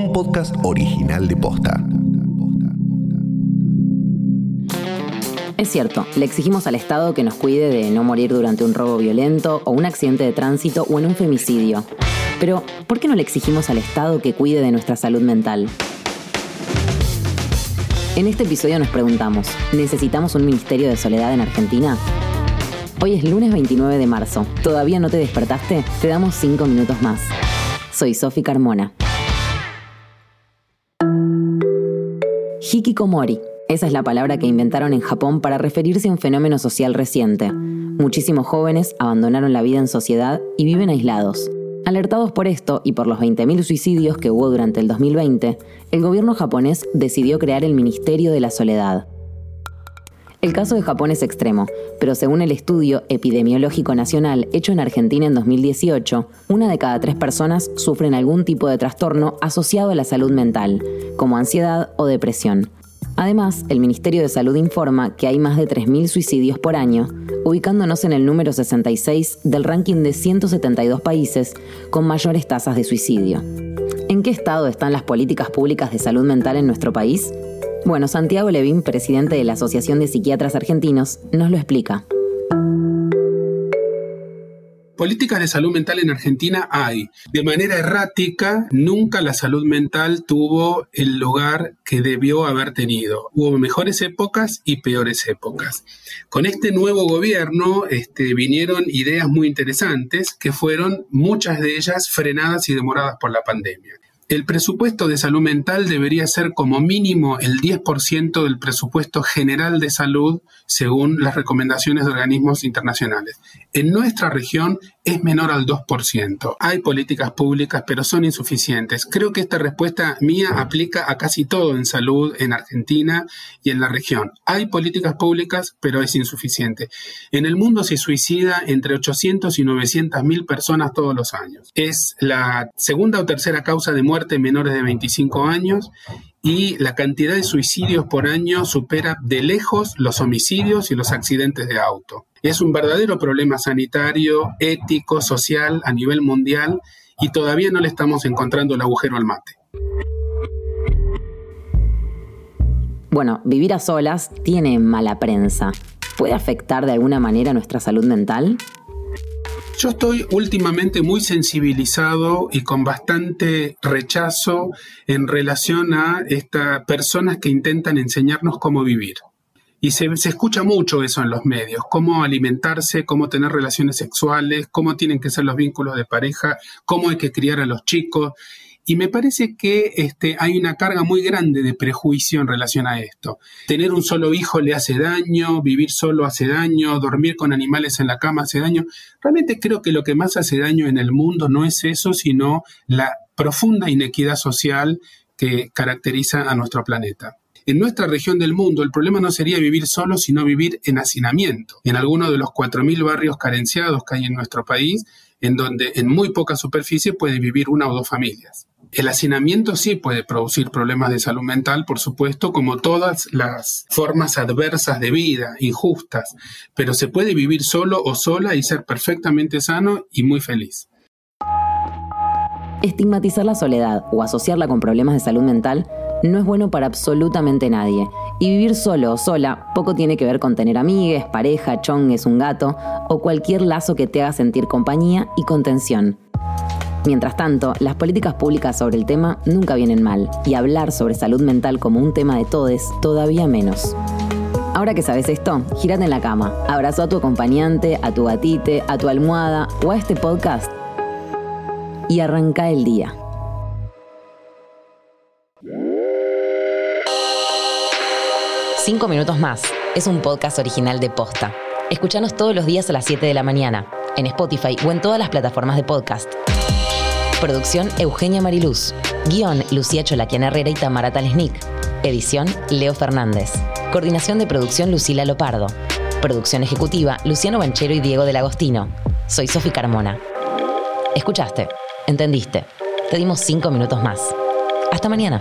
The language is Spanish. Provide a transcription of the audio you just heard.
un podcast original de Posta. Es cierto, le exigimos al Estado que nos cuide de no morir durante un robo violento o un accidente de tránsito o en un femicidio. Pero, ¿por qué no le exigimos al Estado que cuide de nuestra salud mental? En este episodio nos preguntamos, ¿necesitamos un Ministerio de Soledad en Argentina? Hoy es lunes 29 de marzo. ¿Todavía no te despertaste? Te damos 5 minutos más. Soy Sofi Carmona. Hikikomori. Esa es la palabra que inventaron en Japón para referirse a un fenómeno social reciente. Muchísimos jóvenes abandonaron la vida en sociedad y viven aislados. Alertados por esto y por los 20.000 suicidios que hubo durante el 2020, el gobierno japonés decidió crear el Ministerio de la Soledad. El caso de Japón es extremo, pero según el estudio epidemiológico nacional hecho en Argentina en 2018, una de cada tres personas sufren algún tipo de trastorno asociado a la salud mental, como ansiedad o depresión. Además, el Ministerio de Salud informa que hay más de 3.000 suicidios por año, ubicándonos en el número 66 del ranking de 172 países con mayores tasas de suicidio. ¿En qué estado están las políticas públicas de salud mental en nuestro país? Bueno, Santiago Levín, presidente de la Asociación de Psiquiatras Argentinos, nos lo explica. Políticas de salud mental en Argentina hay. De manera errática, nunca la salud mental tuvo el lugar que debió haber tenido. Hubo mejores épocas y peores épocas. Con este nuevo gobierno este, vinieron ideas muy interesantes que fueron muchas de ellas frenadas y demoradas por la pandemia. El presupuesto de salud mental debería ser como mínimo el 10% del presupuesto general de salud según las recomendaciones de organismos internacionales. En nuestra región es menor al 2%. Hay políticas públicas, pero son insuficientes. Creo que esta respuesta mía aplica a casi todo en salud en Argentina y en la región. Hay políticas públicas, pero es insuficiente. En el mundo se suicida entre 800 y 900 mil personas todos los años. Es la segunda o tercera causa de muerte en menores de 25 años y la cantidad de suicidios por año supera de lejos los homicidios y los accidentes de auto. Es un verdadero problema sanitario, ético, social a nivel mundial y todavía no le estamos encontrando el agujero al mate. Bueno, vivir a solas tiene mala prensa. ¿Puede afectar de alguna manera nuestra salud mental? Yo estoy últimamente muy sensibilizado y con bastante rechazo en relación a estas personas que intentan enseñarnos cómo vivir. Y se, se, escucha mucho eso en los medios, cómo alimentarse, cómo tener relaciones sexuales, cómo tienen que ser los vínculos de pareja, cómo hay que criar a los chicos. Y me parece que este, hay una carga muy grande de prejuicio en relación a esto. Tener un solo hijo le hace daño, vivir solo hace daño, dormir con animales en la cama hace daño. Realmente creo que lo que más hace daño en el mundo no es eso, sino la profunda inequidad social que caracteriza a nuestro planeta. En nuestra región del mundo el problema no sería vivir solo, sino vivir en hacinamiento. En alguno de los 4.000 barrios carenciados que hay en nuestro país, en donde en muy poca superficie puede vivir una o dos familias. El hacinamiento sí puede producir problemas de salud mental, por supuesto, como todas las formas adversas de vida, injustas, pero se puede vivir solo o sola y ser perfectamente sano y muy feliz. Estigmatizar la soledad o asociarla con problemas de salud mental no es bueno para absolutamente nadie. Y vivir solo o sola poco tiene que ver con tener amigues, pareja, chongues, un gato o cualquier lazo que te haga sentir compañía y contención. Mientras tanto, las políticas públicas sobre el tema nunca vienen mal, y hablar sobre salud mental como un tema de todes todavía menos. Ahora que sabes esto, girate en la cama, abrazo a tu acompañante, a tu gatite, a tu almohada o a este podcast y arranca el día. Cinco minutos más es un podcast original de Posta. Escúchanos todos los días a las 7 de la mañana, en Spotify o en todas las plataformas de podcast. Producción Eugenia Mariluz. Guión Lucía Cholaquian Herrera y Tamara Talesnik. Edición Leo Fernández. Coordinación de producción Lucila Lopardo. Producción ejecutiva Luciano Banchero y Diego del Agostino. Soy Sofi Carmona. ¿Escuchaste? ¿Entendiste? Te dimos cinco minutos más. Hasta mañana.